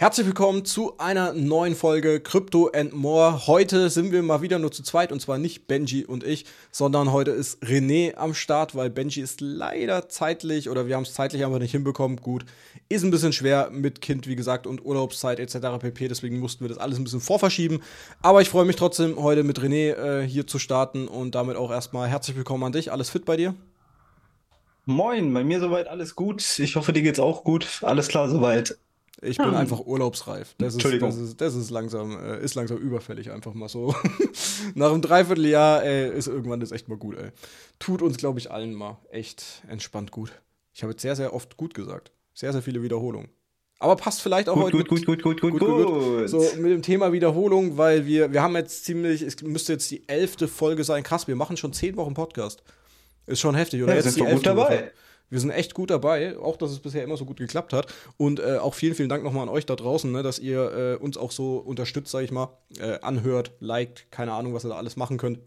Herzlich willkommen zu einer neuen Folge Crypto and More. Heute sind wir mal wieder nur zu zweit und zwar nicht Benji und ich, sondern heute ist René am Start, weil Benji ist leider zeitlich oder wir haben es zeitlich einfach nicht hinbekommen. Gut, ist ein bisschen schwer mit Kind, wie gesagt, und Urlaubszeit etc. pp. Deswegen mussten wir das alles ein bisschen vorverschieben. Aber ich freue mich trotzdem, heute mit René äh, hier zu starten und damit auch erstmal herzlich willkommen an dich. Alles fit bei dir? Moin, bei mir soweit alles gut. Ich hoffe, dir geht's auch gut. Alles klar soweit. Ich bin hm. einfach urlaubsreif. Das ist, das ist, das ist langsam, äh, ist langsam überfällig, einfach mal so. Nach einem Dreivierteljahr, ey, ist irgendwann das echt mal gut, ey. Tut uns, glaube ich, allen mal echt entspannt gut. Ich habe jetzt sehr, sehr oft gut gesagt. Sehr, sehr viele Wiederholungen. Aber passt vielleicht auch gut, heute. Gut, gut, gut, gut, gut, gut, gut, gut. So mit dem Thema Wiederholung, weil wir, wir haben jetzt ziemlich, es müsste jetzt die elfte Folge sein. Krass, wir machen schon zehn Wochen Podcast. Ist schon heftig, oder? Ja, jetzt sind wir gut dabei. Woche. Wir sind echt gut dabei, auch dass es bisher immer so gut geklappt hat. Und äh, auch vielen, vielen Dank nochmal an euch da draußen, ne, dass ihr äh, uns auch so unterstützt, sag ich mal, äh, anhört, liked, keine Ahnung, was ihr da alles machen könnt.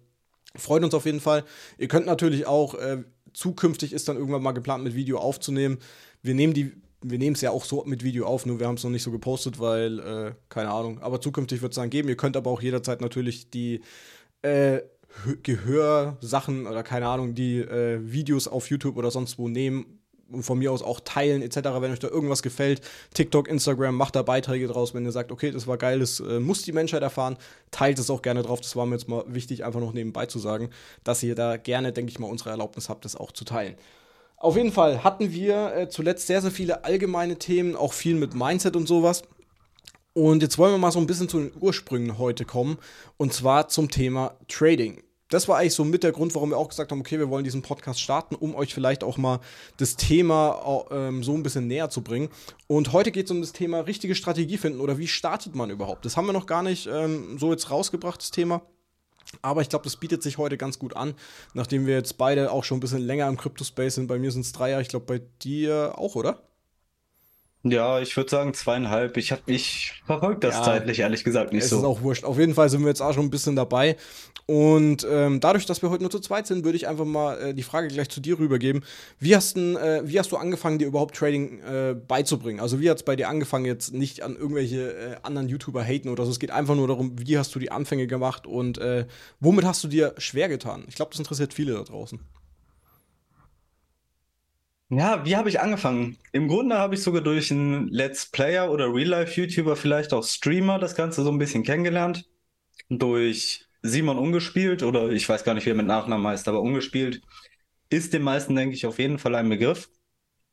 Freut uns auf jeden Fall. Ihr könnt natürlich auch, äh, zukünftig ist dann irgendwann mal geplant, mit Video aufzunehmen. Wir nehmen die wir nehmen es ja auch so mit Video auf, nur wir haben es noch nicht so gepostet, weil, äh, keine Ahnung. Aber zukünftig wird es dann geben. Ihr könnt aber auch jederzeit natürlich die äh, Gehörsachen oder keine Ahnung, die äh, Videos auf YouTube oder sonst wo nehmen und von mir aus auch teilen etc., wenn euch da irgendwas gefällt. TikTok, Instagram, macht da Beiträge draus, wenn ihr sagt, okay, das war geil, das äh, muss die Menschheit erfahren, teilt es auch gerne drauf. Das war mir jetzt mal wichtig, einfach noch nebenbei zu sagen, dass ihr da gerne, denke ich mal, unsere Erlaubnis habt, das auch zu teilen. Auf jeden Fall hatten wir äh, zuletzt sehr, sehr viele allgemeine Themen, auch viel mit Mindset und sowas. Und jetzt wollen wir mal so ein bisschen zu den Ursprüngen heute kommen. Und zwar zum Thema Trading. Das war eigentlich so mit der Grund, warum wir auch gesagt haben, okay, wir wollen diesen Podcast starten, um euch vielleicht auch mal das Thema ähm, so ein bisschen näher zu bringen. Und heute geht es um das Thema richtige Strategie finden oder wie startet man überhaupt. Das haben wir noch gar nicht ähm, so jetzt rausgebracht, das Thema. Aber ich glaube, das bietet sich heute ganz gut an, nachdem wir jetzt beide auch schon ein bisschen länger im Crypto-Space sind. Bei mir sind es drei Jahre, ich glaube bei dir auch, oder? Ja, ich würde sagen zweieinhalb. Ich habe mich verfolgt das ja, zeitlich ehrlich gesagt nicht es so. ist auch wurscht. Auf jeden Fall sind wir jetzt auch schon ein bisschen dabei. Und ähm, dadurch, dass wir heute nur zu zweit sind, würde ich einfach mal äh, die Frage gleich zu dir rübergeben. Wie hast, denn, äh, wie hast du angefangen, dir überhaupt Trading äh, beizubringen? Also wie hat es bei dir angefangen, jetzt nicht an irgendwelche äh, anderen YouTuber haten oder so? Es geht einfach nur darum, wie hast du die Anfänge gemacht und äh, womit hast du dir schwer getan? Ich glaube, das interessiert viele da draußen. Ja, wie habe ich angefangen? Im Grunde habe ich sogar durch einen Let's Player oder Real-Life-YouTuber, vielleicht auch Streamer, das Ganze so ein bisschen kennengelernt. Durch Simon Ungespielt oder ich weiß gar nicht, wie er mit Nachnamen heißt, aber Ungespielt ist den meisten, denke ich, auf jeden Fall ein Begriff.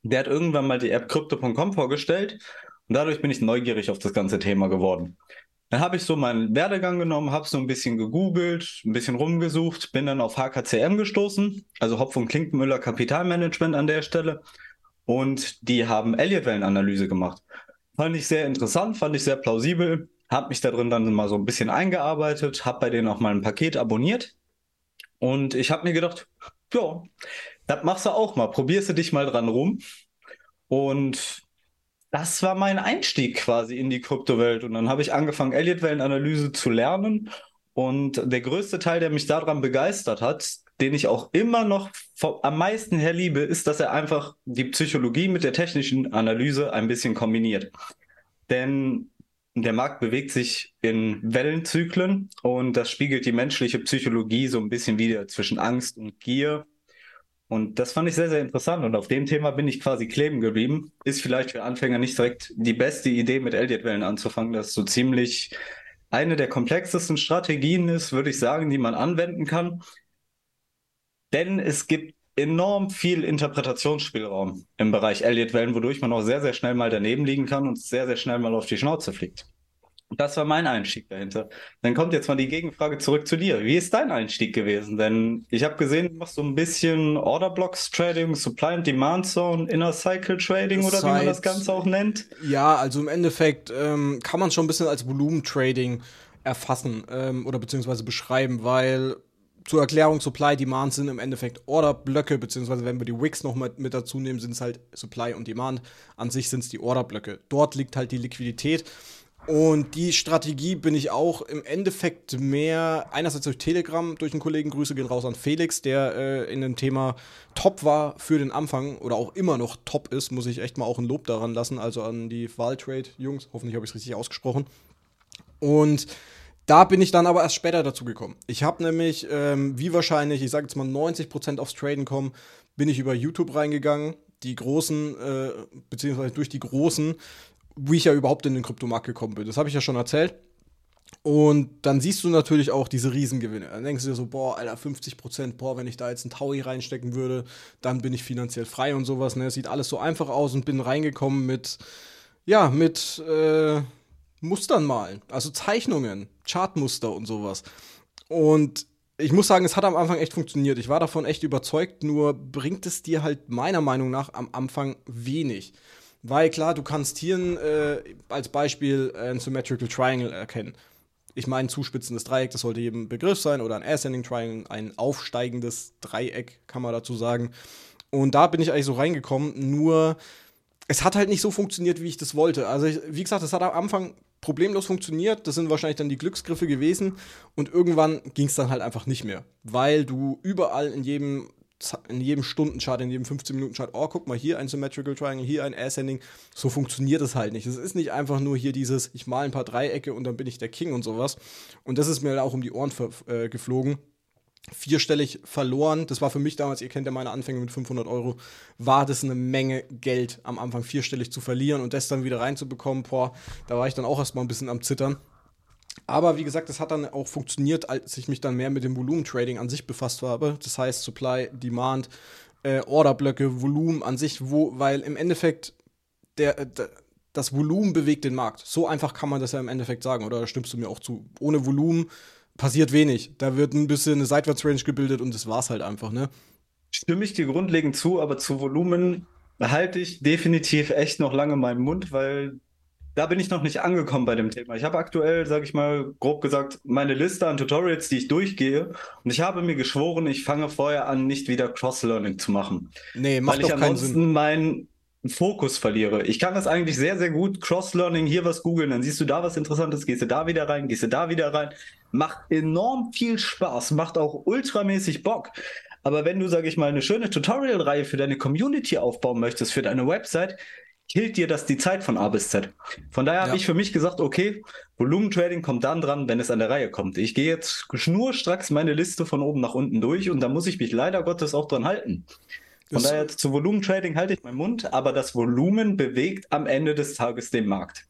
Der hat irgendwann mal die App Crypto.com vorgestellt und dadurch bin ich neugierig auf das ganze Thema geworden. Dann habe ich so meinen Werdegang genommen, habe so ein bisschen gegoogelt, ein bisschen rumgesucht, bin dann auf HKCM gestoßen, also Hopf und Klinkmüller Kapitalmanagement an der Stelle. Und die haben Elliott-Wellenanalyse gemacht. Fand ich sehr interessant, fand ich sehr plausibel, habe mich da drin dann mal so ein bisschen eingearbeitet, habe bei denen auch mal ein Paket abonniert. Und ich habe mir gedacht, ja, das machst du auch mal, probierst du dich mal dran rum. Und das war mein Einstieg quasi in die Kryptowelt. Und dann habe ich angefangen, Elliott-Wellenanalyse zu lernen. Und der größte Teil, der mich daran begeistert hat, den ich auch immer noch am meisten her liebe, ist, dass er einfach die Psychologie mit der technischen Analyse ein bisschen kombiniert. Denn der Markt bewegt sich in Wellenzyklen und das spiegelt die menschliche Psychologie so ein bisschen wieder zwischen Angst und Gier und das fand ich sehr, sehr interessant. Und auf dem Thema bin ich quasi kleben geblieben. Ist vielleicht für Anfänger nicht direkt die beste Idee, mit Elliott-Wellen anzufangen. Das ist so ziemlich eine der komplexesten Strategien ist, würde ich sagen, die man anwenden kann. Denn es gibt enorm viel Interpretationsspielraum im Bereich Elliott-Wellen, wodurch man auch sehr, sehr schnell mal daneben liegen kann und sehr, sehr schnell mal auf die Schnauze fliegt. Das war mein Einstieg dahinter. Dann kommt jetzt mal die Gegenfrage zurück zu dir. Wie ist dein Einstieg gewesen? Denn ich habe gesehen, du machst so ein bisschen Order Blocks Trading, Supply and Demand Zone, Inner Cycle Trading oder Seit, wie man das Ganze auch nennt. Ja, also im Endeffekt ähm, kann man schon ein bisschen als Volumen Trading erfassen ähm, oder beziehungsweise beschreiben, weil zur Erklärung, Supply, Demand sind im Endeffekt Orderblöcke, beziehungsweise wenn wir die Wicks noch mit, mit dazu nehmen, sind es halt Supply und Demand. An sich sind es die Orderblöcke. Dort liegt halt die Liquidität. Und die Strategie bin ich auch im Endeffekt mehr einerseits durch Telegram, durch einen Kollegen, Grüße gehen raus an Felix, der äh, in dem Thema top war für den Anfang oder auch immer noch top ist, muss ich echt mal auch ein Lob daran lassen, also an die Wahltrade-Jungs, hoffentlich habe ich es richtig ausgesprochen. Und da bin ich dann aber erst später dazu gekommen. Ich habe nämlich, ähm, wie wahrscheinlich, ich sage jetzt mal 90% aufs Traden kommen, bin ich über YouTube reingegangen, die großen, äh, beziehungsweise durch die großen wie ich ja überhaupt in den Kryptomarkt gekommen bin. Das habe ich ja schon erzählt. Und dann siehst du natürlich auch diese Riesengewinne. Dann denkst du dir so, boah, Alter, 50 Prozent, boah, wenn ich da jetzt einen Taui reinstecken würde, dann bin ich finanziell frei und sowas. Ne? Sieht alles so einfach aus und bin reingekommen mit, ja, mit äh, Mustern malen. Also Zeichnungen, Chartmuster und sowas. Und ich muss sagen, es hat am Anfang echt funktioniert. Ich war davon echt überzeugt, nur bringt es dir halt meiner Meinung nach am Anfang wenig. Weil klar, du kannst hier äh, als Beispiel ein Symmetrical Triangle erkennen. Ich meine, ein zuspitzendes Dreieck, das sollte jedem Begriff sein, oder ein Ascending Triangle, ein aufsteigendes Dreieck, kann man dazu sagen. Und da bin ich eigentlich so reingekommen, nur es hat halt nicht so funktioniert, wie ich das wollte. Also, ich, wie gesagt, es hat am Anfang problemlos funktioniert. Das sind wahrscheinlich dann die Glücksgriffe gewesen. Und irgendwann ging es dann halt einfach nicht mehr. Weil du überall in jedem in jedem Stundenchart, in jedem 15-Minuten-Chart, oh, guck mal, hier ein Symmetrical Triangle, hier ein Ascending. So funktioniert es halt nicht. Es ist nicht einfach nur hier dieses, ich male ein paar Dreiecke und dann bin ich der King und sowas. Und das ist mir auch um die Ohren äh, geflogen. Vierstellig verloren. Das war für mich damals, ihr kennt ja meine Anfänge mit 500 Euro, war das eine Menge Geld am Anfang vierstellig zu verlieren und das dann wieder reinzubekommen. Boah, da war ich dann auch erstmal ein bisschen am Zittern. Aber wie gesagt, das hat dann auch funktioniert, als ich mich dann mehr mit dem Volumentrading an sich befasst habe. Das heißt Supply, Demand, äh, Orderblöcke, Volumen an sich, wo, weil im Endeffekt der, äh, der, das Volumen bewegt den Markt. So einfach kann man das ja im Endeffekt sagen, oder stimmst du mir auch zu? Ohne Volumen passiert wenig. Da wird ein bisschen eine Seitwärtsrange gebildet und das war's halt einfach, ne? Stimme ich dir grundlegend zu, aber zu Volumen halte ich definitiv echt noch lange meinen Mund, weil da bin ich noch nicht angekommen bei dem Thema. Ich habe aktuell, sage ich mal, grob gesagt, meine Liste an Tutorials, die ich durchgehe. Und ich habe mir geschworen, ich fange vorher an, nicht wieder Cross-Learning zu machen. Nee, macht weil ich ansonsten meinen Fokus verliere. Ich kann das eigentlich sehr, sehr gut. Cross-Learning, hier was googeln, dann siehst du da was Interessantes, gehst du da wieder rein, gehst du da wieder rein. Macht enorm viel Spaß, macht auch ultramäßig Bock. Aber wenn du, sage ich mal, eine schöne Tutorial-Reihe für deine Community aufbauen möchtest, für deine Website, killt dir das die Zeit von A bis Z. Von daher ja. habe ich für mich gesagt, okay, Volumentrading kommt dann dran, wenn es an der Reihe kommt. Ich gehe jetzt schnurstracks meine Liste von oben nach unten durch und da muss ich mich leider Gottes auch dran halten. Von das daher zu Volumentrading halte ich meinen Mund, aber das Volumen bewegt am Ende des Tages den Markt.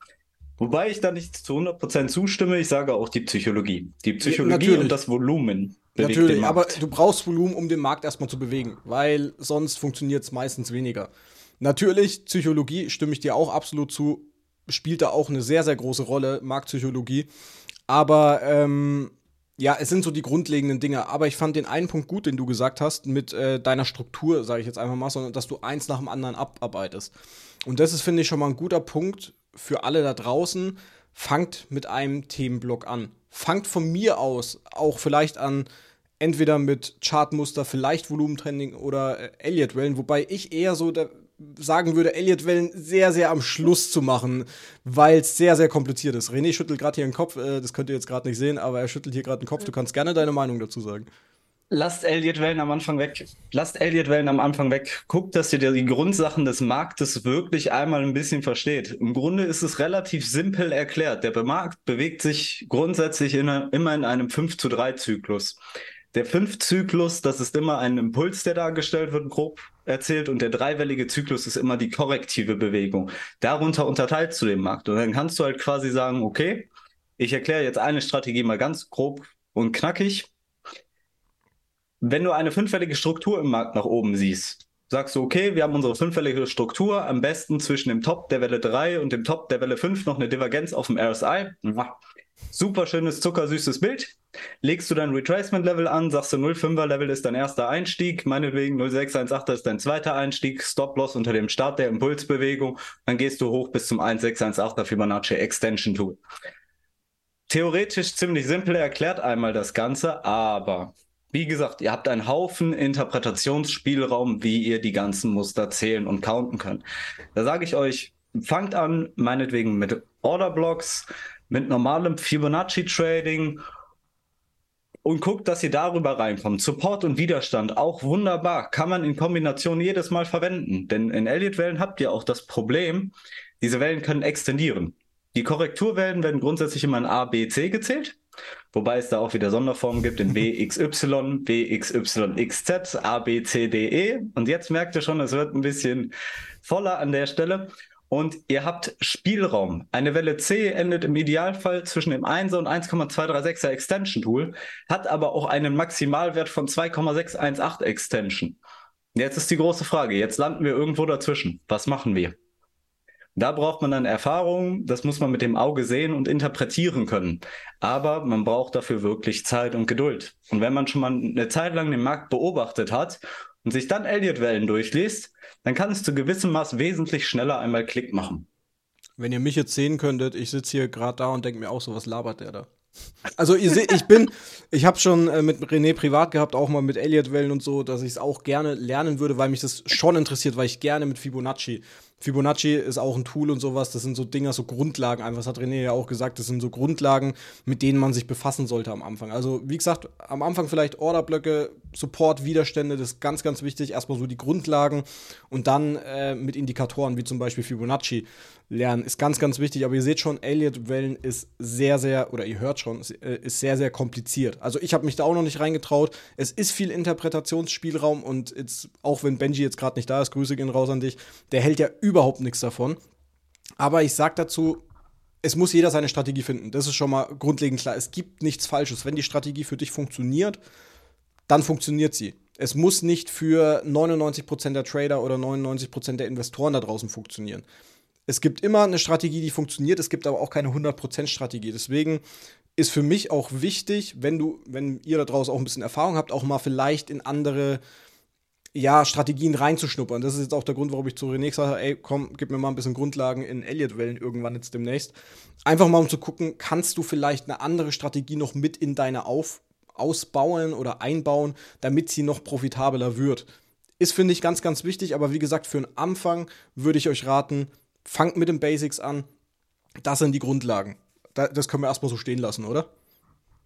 Wobei ich da nicht zu 100% zustimme, ich sage auch die Psychologie. Die Psychologie ja, und das Volumen. Bewegt Natürlich, den Markt. aber du brauchst Volumen, um den Markt erstmal zu bewegen, weil sonst funktioniert es meistens weniger. Natürlich, Psychologie, stimme ich dir auch absolut zu, spielt da auch eine sehr, sehr große Rolle, Marktpsychologie. Aber ähm, ja, es sind so die grundlegenden Dinge. Aber ich fand den einen Punkt gut, den du gesagt hast, mit äh, deiner Struktur, sage ich jetzt einfach mal, sondern dass du eins nach dem anderen abarbeitest. Und das ist, finde ich, schon mal ein guter Punkt für alle da draußen. Fangt mit einem Themenblock an. Fangt von mir aus auch vielleicht an, entweder mit Chartmuster, vielleicht Volumentrending oder äh, Elliott-Wellen, wobei ich eher so der sagen würde, Elliott-Wellen sehr, sehr am Schluss zu machen, weil es sehr, sehr kompliziert ist. René schüttelt gerade hier den Kopf, äh, das könnt ihr jetzt gerade nicht sehen, aber er schüttelt hier gerade den Kopf. Du kannst gerne deine Meinung dazu sagen. Lasst Elliott-Wellen am Anfang weg. Lasst Elliott-Wellen am Anfang weg. Guckt, dass ihr die Grundsachen des Marktes wirklich einmal ein bisschen versteht. Im Grunde ist es relativ simpel erklärt. Der Markt bewegt sich grundsätzlich in, immer in einem 5 zu 3 Zyklus. Der 5-Zyklus, das ist immer ein Impuls, der dargestellt wird, grob erzählt, und der dreiwellige Zyklus ist immer die korrektive Bewegung. Darunter unterteilst du den Markt. Und dann kannst du halt quasi sagen, okay, ich erkläre jetzt eine Strategie mal ganz grob und knackig. Wenn du eine fünfwellige Struktur im Markt nach oben siehst, sagst du, okay, wir haben unsere fünfwellige Struktur, am besten zwischen dem Top der Welle 3 und dem Top der Welle 5 noch eine Divergenz auf dem RSI. Super schönes, zuckersüßes Bild. Legst du dein Retracement-Level an, sagst du 0,5er-Level ist dein erster Einstieg, meinetwegen 0,618er ist dein zweiter Einstieg, Stop-Loss unter dem Start der Impulsbewegung, dann gehst du hoch bis zum 1,618er Fibonacci Extension Tool. Theoretisch ziemlich simpel erklärt einmal das Ganze, aber wie gesagt, ihr habt einen Haufen Interpretationsspielraum, wie ihr die ganzen Muster zählen und counten könnt. Da sage ich euch, fangt an, meinetwegen mit Orderblocks, mit normalem Fibonacci-Trading und guckt, dass ihr darüber reinkommt. Support und Widerstand, auch wunderbar, kann man in Kombination jedes Mal verwenden. Denn in Elliott-Wellen habt ihr auch das Problem, diese Wellen können extendieren. Die Korrekturwellen werden grundsätzlich immer in A, B, C gezählt. Wobei es da auch wieder Sonderformen gibt in BXY, BXYXZ, A, B, C, D, E. Und jetzt merkt ihr schon, es wird ein bisschen voller an der Stelle. Und ihr habt Spielraum. Eine Welle C endet im Idealfall zwischen dem 1er und 1,236er Extension Tool, hat aber auch einen Maximalwert von 2,618 Extension. Jetzt ist die große Frage. Jetzt landen wir irgendwo dazwischen. Was machen wir? Da braucht man dann Erfahrung, das muss man mit dem Auge sehen und interpretieren können. Aber man braucht dafür wirklich Zeit und Geduld. Und wenn man schon mal eine Zeit lang den Markt beobachtet hat und sich dann Elliott-Wellen durchliest, dann kann es zu gewissem Maß wesentlich schneller einmal Klick machen. Wenn ihr mich jetzt sehen könntet, ich sitze hier gerade da und denke mir auch so, was labert der da? Also ihr seht, ich bin, ich habe schon äh, mit René privat gehabt, auch mal mit Elliott-Wellen und so, dass ich es auch gerne lernen würde, weil mich das schon interessiert, weil ich gerne mit Fibonacci Fibonacci ist auch ein Tool und sowas. Das sind so Dinger, so Grundlagen einfach. Das hat René ja auch gesagt. Das sind so Grundlagen, mit denen man sich befassen sollte am Anfang. Also, wie gesagt, am Anfang vielleicht Orderblöcke, Support, Widerstände, das ist ganz, ganz wichtig. Erstmal so die Grundlagen und dann äh, mit Indikatoren, wie zum Beispiel Fibonacci lernen, ist ganz, ganz wichtig. Aber ihr seht schon, Elliott-Wellen ist sehr, sehr, oder ihr hört schon, äh, ist sehr, sehr kompliziert. Also, ich habe mich da auch noch nicht reingetraut. Es ist viel Interpretationsspielraum und jetzt, auch wenn Benji jetzt gerade nicht da ist, Grüße gehen raus an dich, der hält ja überhaupt nichts davon. Aber ich sag dazu, es muss jeder seine Strategie finden. Das ist schon mal grundlegend klar. Es gibt nichts Falsches. Wenn die Strategie für dich funktioniert, dann funktioniert sie. Es muss nicht für 99% der Trader oder 99% der Investoren da draußen funktionieren. Es gibt immer eine Strategie, die funktioniert, es gibt aber auch keine 100% Strategie. Deswegen ist für mich auch wichtig, wenn du, wenn ihr da draußen auch ein bisschen Erfahrung habt, auch mal vielleicht in andere ja, Strategien reinzuschnuppern. Das ist jetzt auch der Grund, warum ich zu René habe, ey, komm, gib mir mal ein bisschen Grundlagen in Elliott-Wellen irgendwann jetzt demnächst. Einfach mal um zu gucken, kannst du vielleicht eine andere Strategie noch mit in deine Auf ausbauen oder einbauen, damit sie noch profitabler wird. Ist, finde ich, ganz, ganz wichtig, aber wie gesagt, für einen Anfang würde ich euch raten, fangt mit den Basics an. Das sind die Grundlagen. das können wir erstmal so stehen lassen, oder?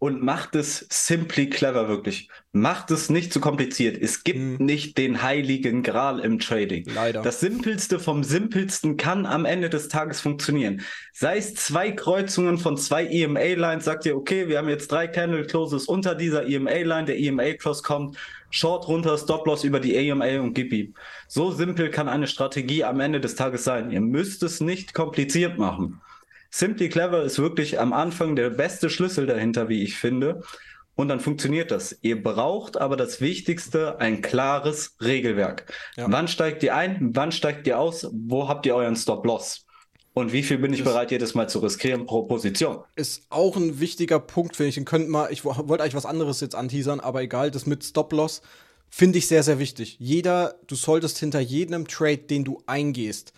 Und macht es simply clever wirklich. Macht es nicht zu kompliziert. Es gibt hm. nicht den heiligen Gral im Trading. Leider. Das simpelste vom simpelsten kann am Ende des Tages funktionieren. Sei es zwei Kreuzungen von zwei EMA-Lines, sagt ihr, okay, wir haben jetzt drei Candle Closes unter dieser EMA-Line, der EMA-Close kommt, Short runter, Stop-Loss über die AMA und gib ihm. So simpel kann eine Strategie am Ende des Tages sein. Ihr müsst es nicht kompliziert machen. Simply Clever ist wirklich am Anfang der beste Schlüssel dahinter, wie ich finde. Und dann funktioniert das. Ihr braucht aber das Wichtigste, ein klares Regelwerk. Ja. Wann steigt ihr ein? Wann steigt ihr aus? Wo habt ihr euren Stop-Loss? Und wie viel bin ich bereit, jedes Mal zu riskieren pro Position? Ist auch ein wichtiger Punkt, finde ich. Den könnt mal, ich wollte eigentlich was anderes jetzt anteasern, aber egal, das mit Stop-Loss finde ich sehr, sehr wichtig. Jeder, du solltest hinter jedem Trade, den du eingehst,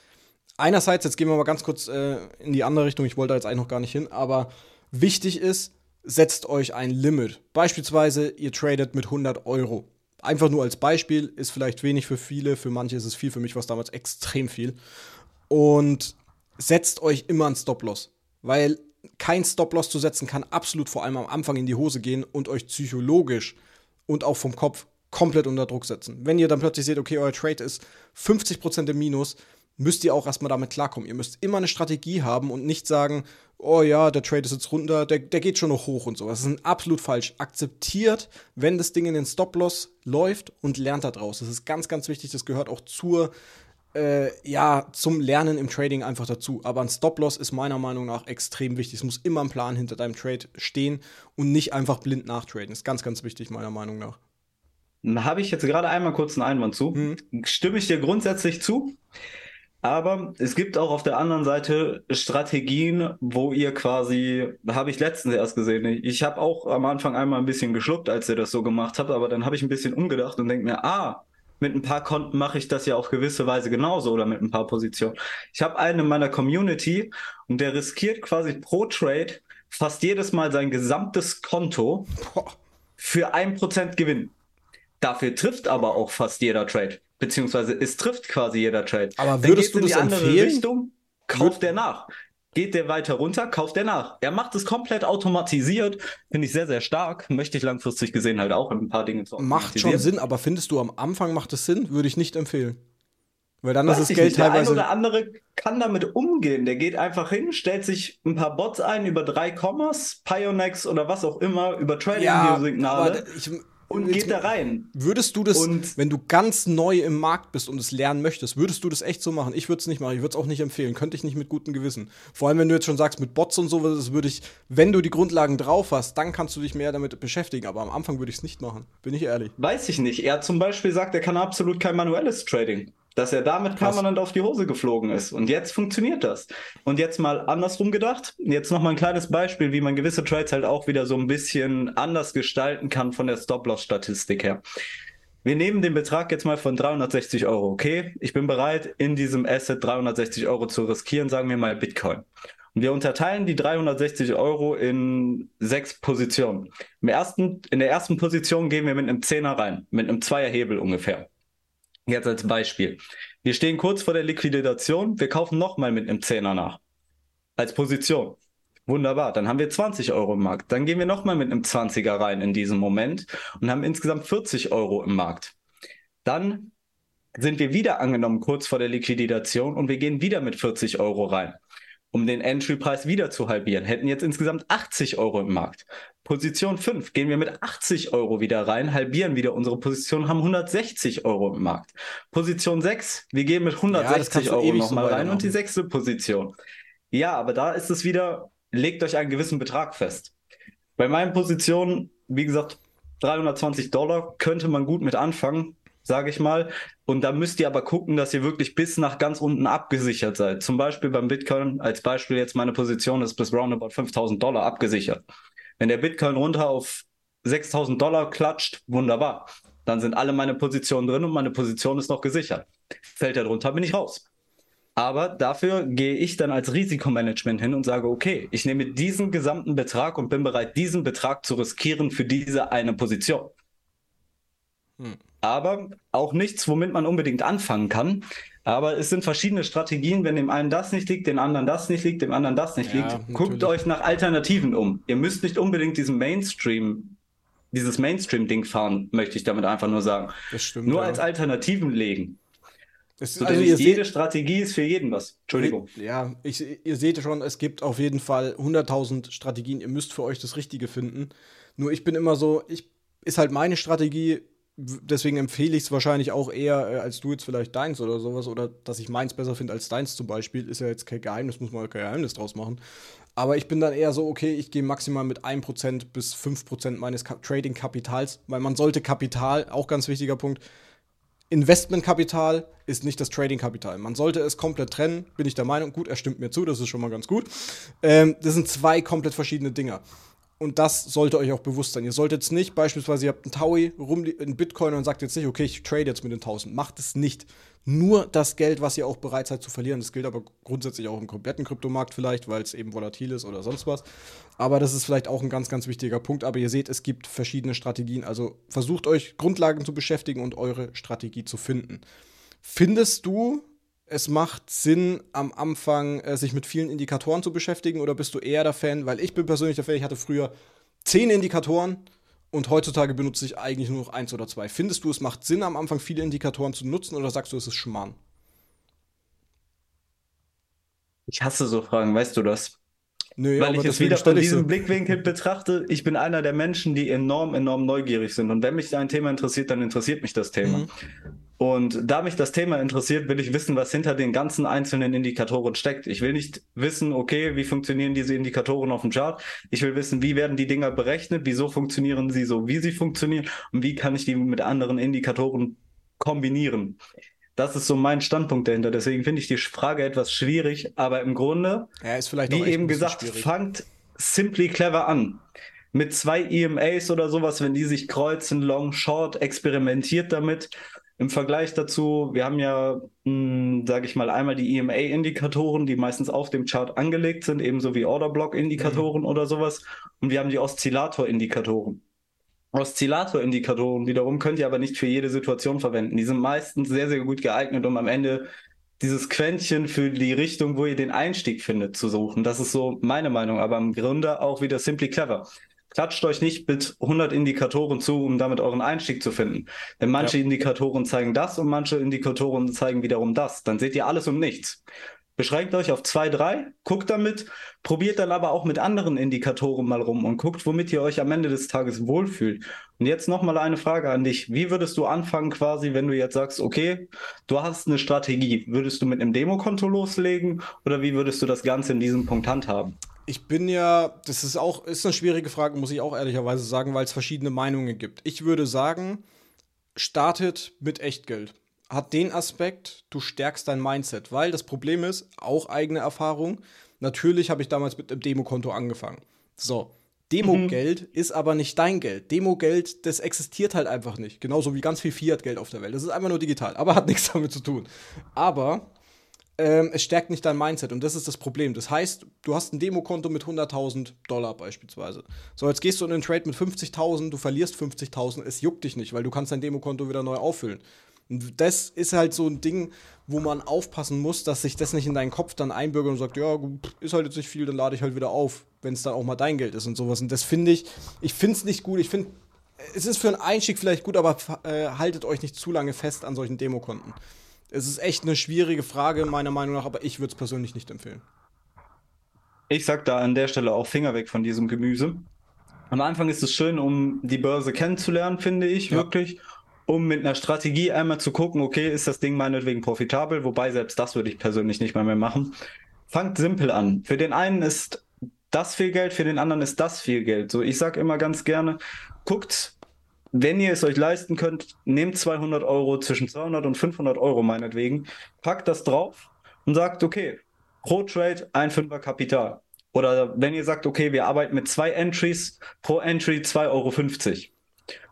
einerseits, jetzt gehen wir mal ganz kurz äh, in die andere Richtung, ich wollte da jetzt eigentlich noch gar nicht hin, aber wichtig ist, setzt euch ein Limit. Beispielsweise, ihr tradet mit 100 Euro. Einfach nur als Beispiel, ist vielleicht wenig für viele, für manche ist es viel, für mich war es damals extrem viel. Und setzt euch immer einen Stop-Loss, weil kein Stop-Loss zu setzen kann absolut vor allem am Anfang in die Hose gehen und euch psychologisch und auch vom Kopf komplett unter Druck setzen. Wenn ihr dann plötzlich seht, okay, euer Trade ist 50% im Minus, müsst ihr auch erstmal damit klarkommen. Ihr müsst immer eine Strategie haben und nicht sagen, oh ja, der Trade ist jetzt runter, der, der geht schon noch hoch und so. Das ist absolut falsch. Akzeptiert, wenn das Ding in den Stop-Loss läuft und lernt daraus. Das ist ganz, ganz wichtig. Das gehört auch zur, äh, ja, zum Lernen im Trading einfach dazu. Aber ein Stop-Loss ist meiner Meinung nach extrem wichtig. Es muss immer ein Plan hinter deinem Trade stehen und nicht einfach blind nachtraden. Das ist ganz, ganz wichtig, meiner Meinung nach. Habe ich jetzt gerade einmal kurz einen Einwand zu. Hm. Stimme ich dir grundsätzlich zu? Aber es gibt auch auf der anderen Seite Strategien, wo ihr quasi, habe ich letztens erst gesehen, ich habe auch am Anfang einmal ein bisschen geschluckt, als ihr das so gemacht habt, aber dann habe ich ein bisschen umgedacht und denke mir, ah, mit ein paar Konten mache ich das ja auf gewisse Weise genauso oder mit ein paar Positionen. Ich habe einen in meiner Community und der riskiert quasi pro Trade fast jedes Mal sein gesamtes Konto für ein Prozent Gewinn. Dafür trifft aber auch fast jeder Trade beziehungsweise es trifft quasi jeder Trade. Aber würdest du das in die andere empfehlen? Richtung, kauft der nach. geht der weiter runter, kauft er nach. Er macht es komplett automatisiert, finde ich sehr, sehr stark. Möchte ich langfristig gesehen halt auch ein paar Dinge zu Macht schon Sinn, aber findest du am Anfang macht es Sinn? Würde ich nicht empfehlen. Weil dann Weiß ist das Geld nicht. teilweise. Der eine oder andere kann damit umgehen. Der geht einfach hin, stellt sich ein paar Bots ein über drei Kommas, Pionex oder was auch immer, über Trading-Signale. Ja, und geht da rein. Würdest du das, und wenn du ganz neu im Markt bist und es lernen möchtest, würdest du das echt so machen? Ich würde es nicht machen, ich würde es auch nicht empfehlen, könnte ich nicht mit gutem Gewissen. Vor allem, wenn du jetzt schon sagst, mit Bots und sowas, würde ich, wenn du die Grundlagen drauf hast, dann kannst du dich mehr damit beschäftigen, aber am Anfang würde ich es nicht machen, bin ich ehrlich. Weiß ich nicht. Er zum Beispiel sagt, er kann absolut kein manuelles Trading dass er damit Krass. permanent auf die Hose geflogen ist. Und jetzt funktioniert das. Und jetzt mal andersrum gedacht, jetzt noch mal ein kleines Beispiel, wie man gewisse Trades halt auch wieder so ein bisschen anders gestalten kann von der Stop-Loss-Statistik her. Wir nehmen den Betrag jetzt mal von 360 Euro, okay? Ich bin bereit, in diesem Asset 360 Euro zu riskieren, sagen wir mal Bitcoin. Und wir unterteilen die 360 Euro in sechs Positionen. Im ersten, in der ersten Position gehen wir mit einem Zehner rein, mit einem Zweierhebel ungefähr. Jetzt als Beispiel. Wir stehen kurz vor der Liquidation. Wir kaufen nochmal mit einem Zehner nach. Als Position. Wunderbar. Dann haben wir 20 Euro im Markt. Dann gehen wir nochmal mit einem 20er rein in diesem Moment und haben insgesamt 40 Euro im Markt. Dann sind wir wieder angenommen kurz vor der Liquidation und wir gehen wieder mit 40 Euro rein um den Entry-Preis wieder zu halbieren, hätten jetzt insgesamt 80 Euro im Markt. Position 5 gehen wir mit 80 Euro wieder rein, halbieren wieder unsere Position, haben 160 Euro im Markt. Position 6, wir gehen mit 160 ja, Euro nochmal rein und die sechste Position. Ja, aber da ist es wieder, legt euch einen gewissen Betrag fest. Bei meinen Positionen, wie gesagt, 320 Dollar könnte man gut mit anfangen sage ich mal. Und da müsst ihr aber gucken, dass ihr wirklich bis nach ganz unten abgesichert seid. Zum Beispiel beim Bitcoin, als Beispiel jetzt meine Position ist bis roundabout 5000 Dollar abgesichert. Wenn der Bitcoin runter auf 6000 Dollar klatscht, wunderbar. Dann sind alle meine Positionen drin und meine Position ist noch gesichert. Fällt er drunter, bin ich raus. Aber dafür gehe ich dann als Risikomanagement hin und sage, okay, ich nehme diesen gesamten Betrag und bin bereit, diesen Betrag zu riskieren für diese eine Position. Hm aber auch nichts, womit man unbedingt anfangen kann. Aber es sind verschiedene Strategien, wenn dem einen das nicht liegt, dem anderen das nicht liegt, dem anderen das nicht ja, liegt. Natürlich. Guckt euch nach Alternativen um. Ihr müsst nicht unbedingt diesen Mainstream, dieses Mainstream-Ding fahren, möchte ich damit einfach nur sagen. Das stimmt. Nur ja. als Alternativen legen. Es, so, also jede seht, Strategie ist für jeden was. Entschuldigung. Ja, ich, ihr seht schon, es gibt auf jeden Fall 100.000 Strategien. Ihr müsst für euch das Richtige finden. Nur ich bin immer so, ich ist halt meine Strategie, deswegen empfehle ich es wahrscheinlich auch eher, äh, als du jetzt vielleicht deins oder sowas, oder dass ich meins besser finde als deins zum Beispiel, ist ja jetzt kein Geheimnis, muss man kein Geheimnis draus machen. Aber ich bin dann eher so, okay, ich gehe maximal mit 1% bis 5% meines Trading-Kapitals, weil man sollte Kapital, auch ganz wichtiger Punkt, Investmentkapital ist nicht das Trading-Kapital. Man sollte es komplett trennen, bin ich der Meinung. Gut, er stimmt mir zu, das ist schon mal ganz gut. Ähm, das sind zwei komplett verschiedene Dinge. Und das sollte euch auch bewusst sein. Ihr solltet jetzt nicht, beispielsweise, ihr habt einen Taui, rum in Bitcoin und sagt jetzt nicht, okay, ich trade jetzt mit den 1000. Macht es nicht. Nur das Geld, was ihr auch bereit seid zu verlieren. Das gilt aber grundsätzlich auch im kompletten Kryptomarkt vielleicht, weil es eben volatil ist oder sonst was. Aber das ist vielleicht auch ein ganz, ganz wichtiger Punkt. Aber ihr seht, es gibt verschiedene Strategien. Also versucht euch Grundlagen zu beschäftigen und eure Strategie zu finden. Findest du, es macht Sinn, am Anfang äh, sich mit vielen Indikatoren zu beschäftigen oder bist du eher der Fan? Weil ich bin persönlich der Fan, ich hatte früher zehn Indikatoren und heutzutage benutze ich eigentlich nur noch eins oder zwei. Findest du, es macht Sinn, am Anfang viele Indikatoren zu nutzen oder sagst du, es ist Schmarrn? Ich hasse so Fragen, weißt du das? Nö, Weil ich es wieder von diesem so. Blickwinkel betrachte, ich bin einer der Menschen, die enorm, enorm neugierig sind. Und wenn mich ein Thema interessiert, dann interessiert mich das Thema. Mhm. Und da mich das Thema interessiert, will ich wissen, was hinter den ganzen einzelnen Indikatoren steckt. Ich will nicht wissen, okay, wie funktionieren diese Indikatoren auf dem Chart. Ich will wissen, wie werden die Dinger berechnet, wieso funktionieren sie so, wie sie funktionieren und wie kann ich die mit anderen Indikatoren kombinieren. Das ist so mein Standpunkt dahinter. Deswegen finde ich die Frage etwas schwierig, aber im Grunde, ja, wie eben gesagt, schwierig. fangt simply clever an. Mit zwei EMAs oder sowas, wenn die sich kreuzen, Long, Short, experimentiert damit. Im Vergleich dazu, wir haben ja, hm, sage ich mal, einmal die EMA-Indikatoren, die meistens auf dem Chart angelegt sind, ebenso wie Orderblock-Indikatoren mhm. oder sowas. Und wir haben die Oszillator-Indikatoren. Oszillator-Indikatoren wiederum könnt ihr aber nicht für jede Situation verwenden. Die sind meistens sehr, sehr gut geeignet, um am Ende dieses Quäntchen für die Richtung, wo ihr den Einstieg findet, zu suchen. Das ist so meine Meinung, aber im Grunde auch wieder simply clever. Klatscht euch nicht mit 100 Indikatoren zu, um damit euren Einstieg zu finden. Denn manche ja. Indikatoren zeigen das und manche Indikatoren zeigen wiederum das. Dann seht ihr alles um nichts. Beschränkt euch auf zwei, drei, guckt damit, probiert dann aber auch mit anderen Indikatoren mal rum und guckt, womit ihr euch am Ende des Tages wohlfühlt. Und jetzt nochmal eine Frage an dich. Wie würdest du anfangen quasi, wenn du jetzt sagst, okay, du hast eine Strategie. Würdest du mit einem Demokonto loslegen oder wie würdest du das Ganze in diesem Punkt handhaben? Ich bin ja, das ist auch, ist eine schwierige Frage, muss ich auch ehrlicherweise sagen, weil es verschiedene Meinungen gibt. Ich würde sagen, startet mit Echtgeld hat den Aspekt, du stärkst dein Mindset, weil das Problem ist, auch eigene Erfahrung. Natürlich habe ich damals mit einem Demokonto angefangen. So, Demogeld mhm. ist aber nicht dein Geld. Demogeld, das existiert halt einfach nicht. Genauso wie ganz viel Fiat-Geld auf der Welt. Das ist einfach nur digital, aber hat nichts damit zu tun. Aber ähm, es stärkt nicht dein Mindset und das ist das Problem. Das heißt, du hast ein Demokonto mit 100.000 Dollar beispielsweise. So, jetzt gehst du in einen Trade mit 50.000, du verlierst 50.000, es juckt dich nicht, weil du kannst dein Demokonto wieder neu auffüllen. Und das ist halt so ein Ding, wo man aufpassen muss, dass sich das nicht in deinen Kopf dann einbürgert und sagt, ja, ist halt jetzt nicht viel, dann lade ich halt wieder auf, wenn es dann auch mal dein Geld ist und sowas. Und das finde ich, ich finde es nicht gut. Ich finde, es ist für einen Einstieg vielleicht gut, aber äh, haltet euch nicht zu lange fest an solchen Demokonten. Es ist echt eine schwierige Frage, meiner Meinung nach, aber ich würde es persönlich nicht empfehlen. Ich sag da an der Stelle auch Finger weg von diesem Gemüse. Am Anfang ist es schön, um die Börse kennenzulernen, finde ich, ja. wirklich um mit einer Strategie einmal zu gucken, okay, ist das Ding meinetwegen profitabel, wobei selbst das würde ich persönlich nicht mal mehr machen. Fangt simpel an. Für den einen ist das viel Geld, für den anderen ist das viel Geld. So, ich sage immer ganz gerne, guckt, wenn ihr es euch leisten könnt, nehmt 200 Euro, zwischen 200 und 500 Euro meinetwegen, packt das drauf und sagt, okay, pro Trade ein Fünfer Kapital. Oder wenn ihr sagt, okay, wir arbeiten mit zwei Entries, pro Entry 2,50 Euro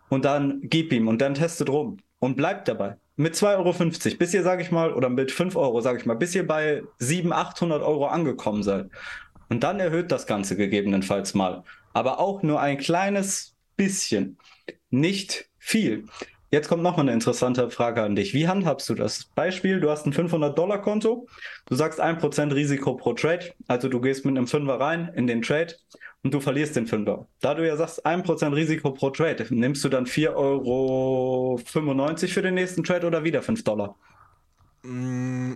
und dann gib ihm und dann testet rum und bleibt dabei. Mit 2,50 Euro, bis ihr, sage ich mal, oder mit 5 Euro, sage ich mal, bis ihr bei 700, 800 Euro angekommen seid. Und dann erhöht das Ganze gegebenenfalls mal. Aber auch nur ein kleines bisschen. Nicht viel. Jetzt kommt noch mal eine interessante Frage an dich. Wie handhabst du das? Beispiel, du hast ein 500-Dollar-Konto, du sagst 1% Risiko pro Trade, also du gehst mit einem Fünfer rein in den Trade und du verlierst den Fünfer. Da du ja sagst, 1% Risiko pro Trade, nimmst du dann 4,95 Euro für den nächsten Trade oder wieder 5 Dollar? Mm,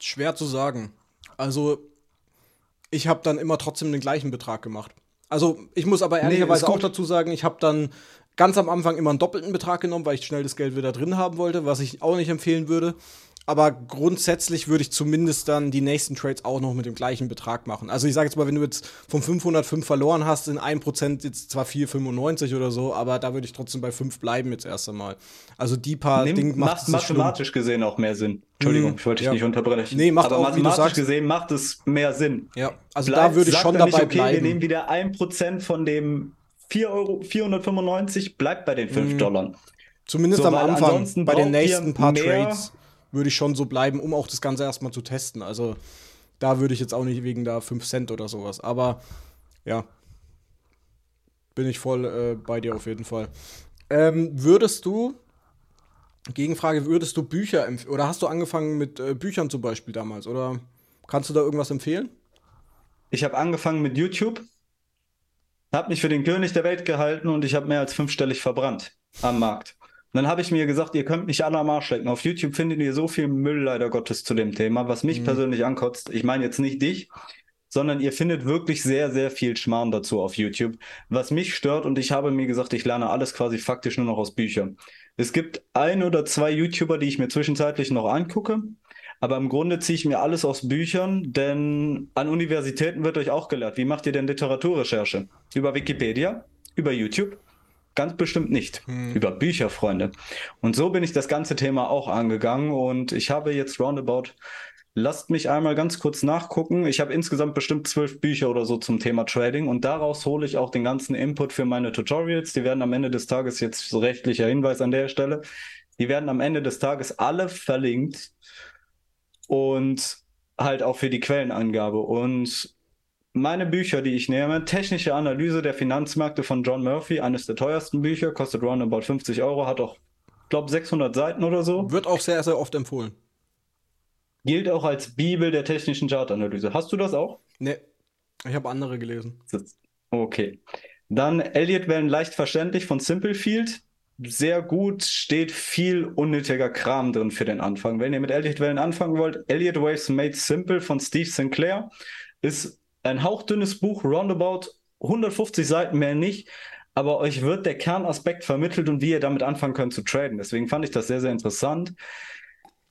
schwer zu sagen. Also, ich habe dann immer trotzdem den gleichen Betrag gemacht. Also, ich muss aber ehrlicherweise nee, auch dazu sagen, ich habe dann ganz am Anfang immer einen doppelten Betrag genommen, weil ich schnell das Geld wieder drin haben wollte, was ich auch nicht empfehlen würde aber grundsätzlich würde ich zumindest dann die nächsten Trades auch noch mit dem gleichen Betrag machen. Also ich sage jetzt mal, wenn du jetzt von 505 verloren hast, in 1% jetzt zwar 4,95 oder so, aber da würde ich trotzdem bei 5 bleiben jetzt erst einmal. Also die paar Dinge macht mathematisch schlimm. gesehen auch mehr Sinn. Entschuldigung, ich wollte dich ja. nicht unterbrechen. Nee, macht aber auch, mathematisch sagst, gesehen macht es mehr Sinn. Ja, also Bleib, da würde ich schon dabei nicht, okay, bleiben. Wir nehmen wieder 1% von dem 4 Euro, 495, bleibt bei den 5 mhm. Dollar. Zumindest so, am Anfang, bei den nächsten paar Trades würde ich schon so bleiben, um auch das Ganze erstmal zu testen. Also da würde ich jetzt auch nicht wegen da 5 Cent oder sowas. Aber ja, bin ich voll äh, bei dir auf jeden Fall. Ähm, würdest du, Gegenfrage, würdest du Bücher empfehlen? Oder hast du angefangen mit äh, Büchern zum Beispiel damals? Oder kannst du da irgendwas empfehlen? Ich habe angefangen mit YouTube, habe mich für den König der Welt gehalten und ich habe mehr als fünfstellig verbrannt am Markt. Und dann habe ich mir gesagt, ihr könnt mich alle am Arsch lecken. Auf YouTube findet ihr so viel Müll leider Gottes zu dem Thema, was mich mhm. persönlich ankotzt. Ich meine jetzt nicht dich, sondern ihr findet wirklich sehr, sehr viel Schmarrn dazu auf YouTube, was mich stört und ich habe mir gesagt, ich lerne alles quasi faktisch nur noch aus Büchern. Es gibt ein oder zwei YouTuber, die ich mir zwischenzeitlich noch angucke, aber im Grunde ziehe ich mir alles aus Büchern, denn an Universitäten wird euch auch gelehrt. Wie macht ihr denn Literaturrecherche? Über Wikipedia? Über YouTube? Ganz bestimmt nicht. Hm. Über Bücher, Freunde. Und so bin ich das ganze Thema auch angegangen und ich habe jetzt roundabout, lasst mich einmal ganz kurz nachgucken. Ich habe insgesamt bestimmt zwölf Bücher oder so zum Thema Trading und daraus hole ich auch den ganzen Input für meine Tutorials. Die werden am Ende des Tages jetzt so rechtlicher Hinweis an der Stelle. Die werden am Ende des Tages alle verlinkt und halt auch für die Quellenangabe. Und meine Bücher, die ich nehme, Technische Analyse der Finanzmärkte von John Murphy, eines der teuersten Bücher, kostet roundabout 50 Euro, hat auch, glaube 600 Seiten oder so. Wird auch sehr, sehr oft empfohlen. Gilt auch als Bibel der technischen Chartanalyse. Hast du das auch? Nee, ich habe andere gelesen. Okay. Dann Elliott Wellen leicht verständlich von Simplefield. Sehr gut, steht viel unnötiger Kram drin für den Anfang. Wenn ihr mit Elliott Wellen anfangen wollt, Elliott Waves Made Simple von Steve Sinclair ist ein hauchdünnes Buch, roundabout 150 Seiten mehr nicht, aber euch wird der Kernaspekt vermittelt und wie ihr damit anfangen könnt zu traden. Deswegen fand ich das sehr, sehr interessant.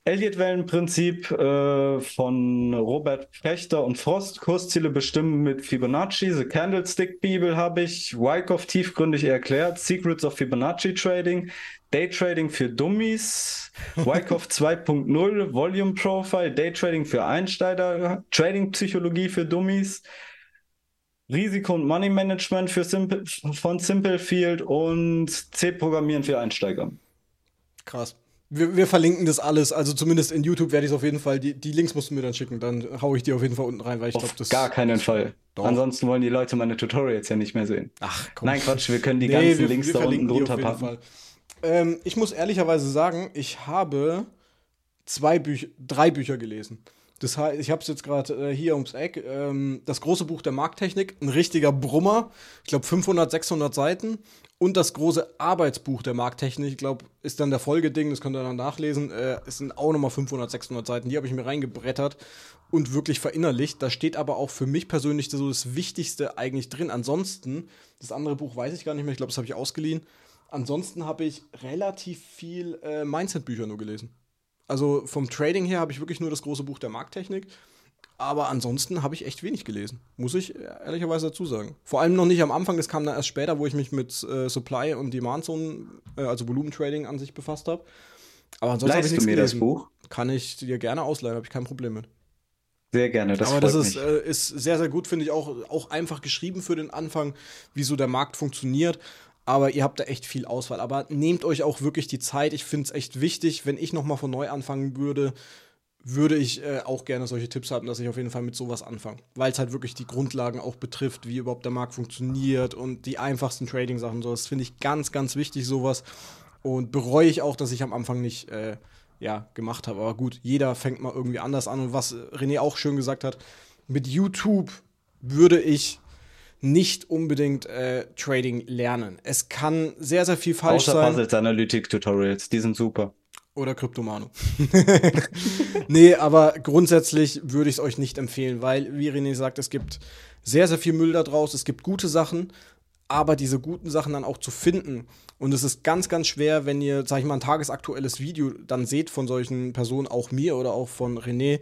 Elliott-Wellenprinzip äh, von Robert Prechter und Frost. Kursziele bestimmen mit Fibonacci. The Candlestick Bibel habe ich. Wyckoff tiefgründig erklärt. Secrets of Fibonacci Trading. Daytrading für Dummies. Wyckoff 2.0. Volume Profile. Daytrading für Einsteiger. Trading Psychologie für Dummies. Risiko- und Money Management für Simple, von Simplefield und C-Programmieren für Einsteiger. Krass. Wir, wir, verlinken das alles. Also zumindest in YouTube werde ich es auf jeden Fall. Die, die, Links musst du mir dann schicken. Dann haue ich die auf jeden Fall unten rein, weil ich glaube, das. Gar keinen Fall. Doch. Ansonsten wollen die Leute meine Tutorials ja nicht mehr sehen. Ach komm. Nein, Quatsch, wir können die nee, ganzen wir, Links wir da unten drunter packen. Ähm, ich muss ehrlicherweise sagen, ich habe zwei Bücher, drei Bücher gelesen. Das heißt, ich habe es jetzt gerade äh, hier ums Eck. Ähm, das große Buch der Markttechnik, ein richtiger Brummer. Ich glaube 500, 600 Seiten. Und das große Arbeitsbuch der Markttechnik, ich glaube, ist dann der Folgeding, das könnt ihr dann nachlesen. Äh, es sind auch nochmal 500, 600 Seiten. Die habe ich mir reingebrettert und wirklich verinnerlicht. Da steht aber auch für mich persönlich so das Wichtigste eigentlich drin. Ansonsten, das andere Buch weiß ich gar nicht mehr. Ich glaube, das habe ich ausgeliehen. Ansonsten habe ich relativ viel äh, Mindset-Bücher nur gelesen. Also vom Trading her habe ich wirklich nur das große Buch der Markttechnik. Aber ansonsten habe ich echt wenig gelesen, muss ich ehrlicherweise dazu sagen. Vor allem noch nicht am Anfang, das kam dann erst später, wo ich mich mit äh, Supply und Demand Zone, äh, also Volumentrading an sich befasst habe. Aber ansonsten habe ich nichts du mir gelesen. das Buch? Kann ich dir gerne ausleihen, habe ich kein Problem mit. Sehr gerne, das Aber das ist, äh, ist sehr, sehr gut, finde ich auch, auch einfach geschrieben für den Anfang, wie so der Markt funktioniert aber ihr habt da echt viel Auswahl. Aber nehmt euch auch wirklich die Zeit. Ich finde es echt wichtig, wenn ich nochmal von neu anfangen würde, würde ich äh, auch gerne solche Tipps haben, dass ich auf jeden Fall mit sowas anfange. Weil es halt wirklich die Grundlagen auch betrifft, wie überhaupt der Markt funktioniert und die einfachsten Trading-Sachen. So, das finde ich ganz, ganz wichtig, sowas. Und bereue ich auch, dass ich am Anfang nicht äh, ja, gemacht habe. Aber gut, jeder fängt mal irgendwie anders an. Und was René auch schön gesagt hat, mit YouTube würde ich nicht unbedingt äh, Trading lernen. Es kann sehr, sehr viel falsch Außer sein. Puzzles Analytic Tutorials, die sind super. Oder Kryptomano. nee, aber grundsätzlich würde ich es euch nicht empfehlen, weil, wie René sagt, es gibt sehr, sehr viel Müll da draußen, es gibt gute Sachen, aber diese guten Sachen dann auch zu finden. Und es ist ganz, ganz schwer, wenn ihr, sag ich mal, ein tagesaktuelles Video dann seht von solchen Personen, auch mir oder auch von René,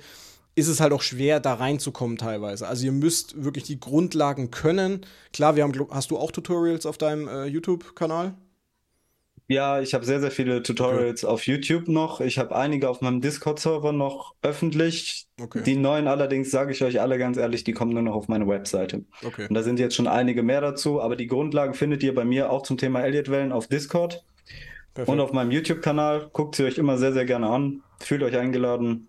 ist es halt auch schwer, da reinzukommen teilweise. Also ihr müsst wirklich die Grundlagen können. Klar, wir haben, hast du auch Tutorials auf deinem äh, YouTube-Kanal? Ja, ich habe sehr, sehr viele Tutorials okay. auf YouTube noch. Ich habe einige auf meinem Discord-Server noch öffentlich. Okay. Die neuen allerdings, sage ich euch alle ganz ehrlich, die kommen nur noch auf meine Webseite. Okay. Und da sind jetzt schon einige mehr dazu, aber die Grundlagen findet ihr bei mir auch zum Thema Elliott-Wellen auf Discord Perfekt. und auf meinem YouTube-Kanal. Guckt sie euch immer sehr, sehr gerne an. Fühlt euch eingeladen.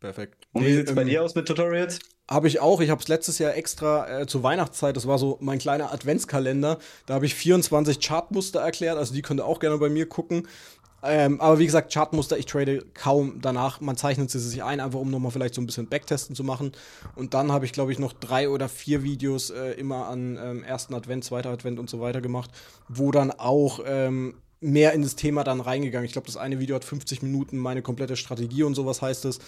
Perfekt. Und wie sieht es bei ähm, dir aus mit Tutorials? Habe ich auch. Ich habe es letztes Jahr extra äh, zur Weihnachtszeit, das war so mein kleiner Adventskalender. Da habe ich 24 Chartmuster erklärt, also die könnt ihr auch gerne bei mir gucken. Ähm, aber wie gesagt, Chartmuster, ich trade kaum danach. Man zeichnet sie sich ein, einfach um nochmal vielleicht so ein bisschen Backtesten zu machen. Und dann habe ich, glaube ich, noch drei oder vier Videos äh, immer an ähm, ersten Advent, zweiter Advent und so weiter gemacht, wo dann auch ähm, mehr in das Thema dann reingegangen. Ich glaube, das eine Video hat 50 Minuten, meine komplette Strategie und sowas heißt es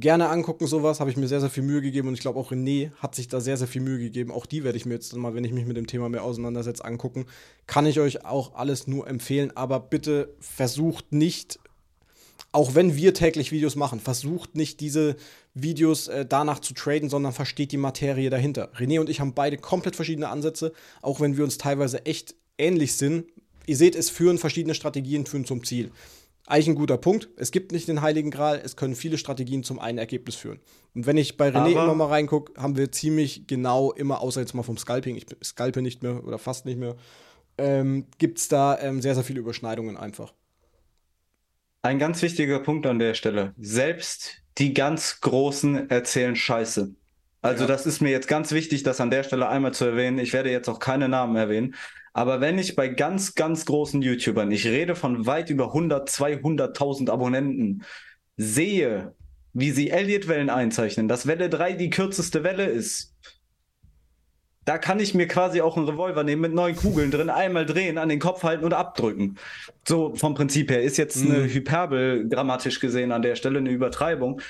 gerne angucken, sowas. Habe ich mir sehr, sehr viel Mühe gegeben und ich glaube auch René hat sich da sehr, sehr viel Mühe gegeben. Auch die werde ich mir jetzt mal, wenn ich mich mit dem Thema mehr auseinandersetze, angucken. Kann ich euch auch alles nur empfehlen, aber bitte versucht nicht, auch wenn wir täglich Videos machen, versucht nicht diese Videos äh, danach zu traden, sondern versteht die Materie dahinter. René und ich haben beide komplett verschiedene Ansätze, auch wenn wir uns teilweise echt ähnlich sind. Ihr seht, es führen verschiedene Strategien führen zum Ziel eigentlich ein guter Punkt. Es gibt nicht den Heiligen Gral, es können viele Strategien zum einen Ergebnis führen. Und wenn ich bei René Aber immer mal reingucke, haben wir ziemlich genau immer, außer jetzt mal vom Scalping, ich scalpe nicht mehr oder fast nicht mehr, ähm, gibt es da ähm, sehr, sehr viele Überschneidungen einfach. Ein ganz wichtiger Punkt an der Stelle. Selbst die ganz Großen erzählen Scheiße. Also ja. das ist mir jetzt ganz wichtig, das an der Stelle einmal zu erwähnen. Ich werde jetzt auch keine Namen erwähnen. Aber wenn ich bei ganz, ganz großen YouTubern, ich rede von weit über 100, 200.000 Abonnenten, sehe, wie sie Elliott-Wellen einzeichnen, dass Welle 3 die kürzeste Welle ist, da kann ich mir quasi auch einen Revolver nehmen mit neun Kugeln drin, einmal drehen, an den Kopf halten und abdrücken. So vom Prinzip her ist jetzt eine mhm. Hyperbel grammatisch gesehen an der Stelle eine Übertreibung.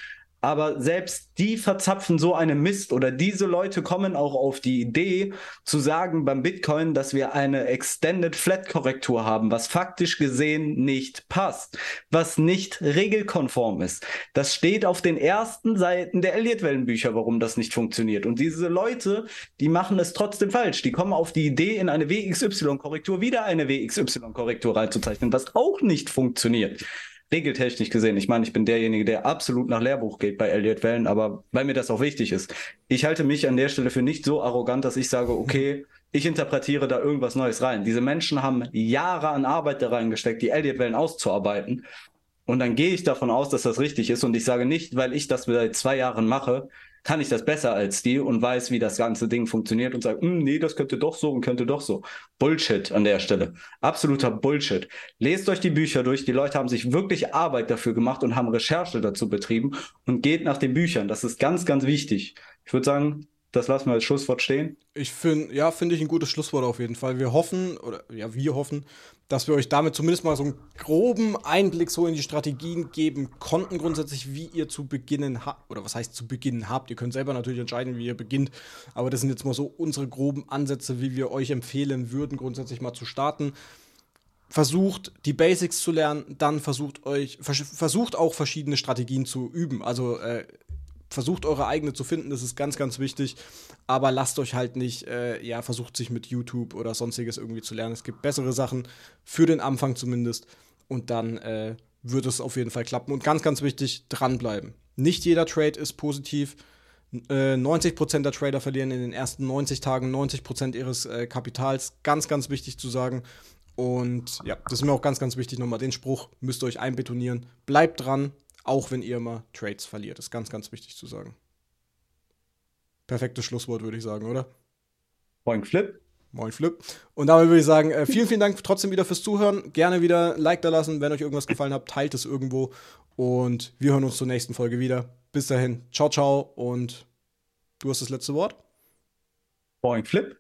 Aber selbst die verzapfen so einen Mist oder diese Leute kommen auch auf die Idee zu sagen beim Bitcoin, dass wir eine Extended Flat Korrektur haben, was faktisch gesehen nicht passt, was nicht regelkonform ist. Das steht auf den ersten Seiten der Elliott-Wellenbücher, warum das nicht funktioniert. Und diese Leute, die machen es trotzdem falsch. Die kommen auf die Idee, in eine WXY-Korrektur wieder eine WXY-Korrektur reinzuzeichnen, was auch nicht funktioniert regeltechnisch gesehen, ich meine, ich bin derjenige, der absolut nach Lehrbuch geht bei Elliott Wellen, aber weil mir das auch wichtig ist. Ich halte mich an der Stelle für nicht so arrogant, dass ich sage, okay, ich interpretiere da irgendwas Neues rein. Diese Menschen haben Jahre an Arbeit da reingesteckt, die Elliott Wellen auszuarbeiten. Und dann gehe ich davon aus, dass das richtig ist. Und ich sage nicht, weil ich das seit zwei Jahren mache, kann ich das besser als die und weiß, wie das ganze Ding funktioniert und sage, hm, nee, das könnte doch so und könnte doch so. Bullshit an der Stelle. Absoluter Bullshit. Lest euch die Bücher durch. Die Leute haben sich wirklich Arbeit dafür gemacht und haben Recherche dazu betrieben und geht nach den Büchern. Das ist ganz, ganz wichtig. Ich würde sagen, das lassen wir als Schlusswort stehen. Ich finde, ja, finde ich ein gutes Schlusswort auf jeden Fall. Wir hoffen, oder ja, wir hoffen, dass wir euch damit zumindest mal so einen groben Einblick so in die Strategien geben konnten, grundsätzlich, wie ihr zu beginnen habt, oder was heißt zu beginnen habt. Ihr könnt selber natürlich entscheiden, wie ihr beginnt, aber das sind jetzt mal so unsere groben Ansätze, wie wir euch empfehlen würden, grundsätzlich mal zu starten. Versucht die Basics zu lernen, dann versucht euch, versucht auch verschiedene Strategien zu üben. Also äh, versucht eure eigene zu finden, das ist ganz, ganz wichtig. Aber lasst euch halt nicht, äh, ja, versucht sich mit YouTube oder sonstiges irgendwie zu lernen. Es gibt bessere Sachen, für den Anfang zumindest. Und dann äh, wird es auf jeden Fall klappen. Und ganz, ganz wichtig, dranbleiben. Nicht jeder Trade ist positiv. Äh, 90% der Trader verlieren in den ersten 90 Tagen 90% ihres äh, Kapitals. Ganz, ganz wichtig zu sagen. Und ja, das ist mir auch ganz, ganz wichtig nochmal. Den Spruch müsst ihr euch einbetonieren. Bleibt dran, auch wenn ihr mal Trades verliert. Ist ganz, ganz wichtig zu sagen. Perfektes Schlusswort, würde ich sagen, oder? Moin Flip. Moin Flip. Und damit würde ich sagen, äh, vielen, vielen Dank trotzdem wieder fürs Zuhören. Gerne wieder ein Like da lassen, wenn euch irgendwas gefallen hat, teilt es irgendwo. Und wir hören uns zur nächsten Folge wieder. Bis dahin, ciao, ciao und du hast das letzte Wort. Moin Flip.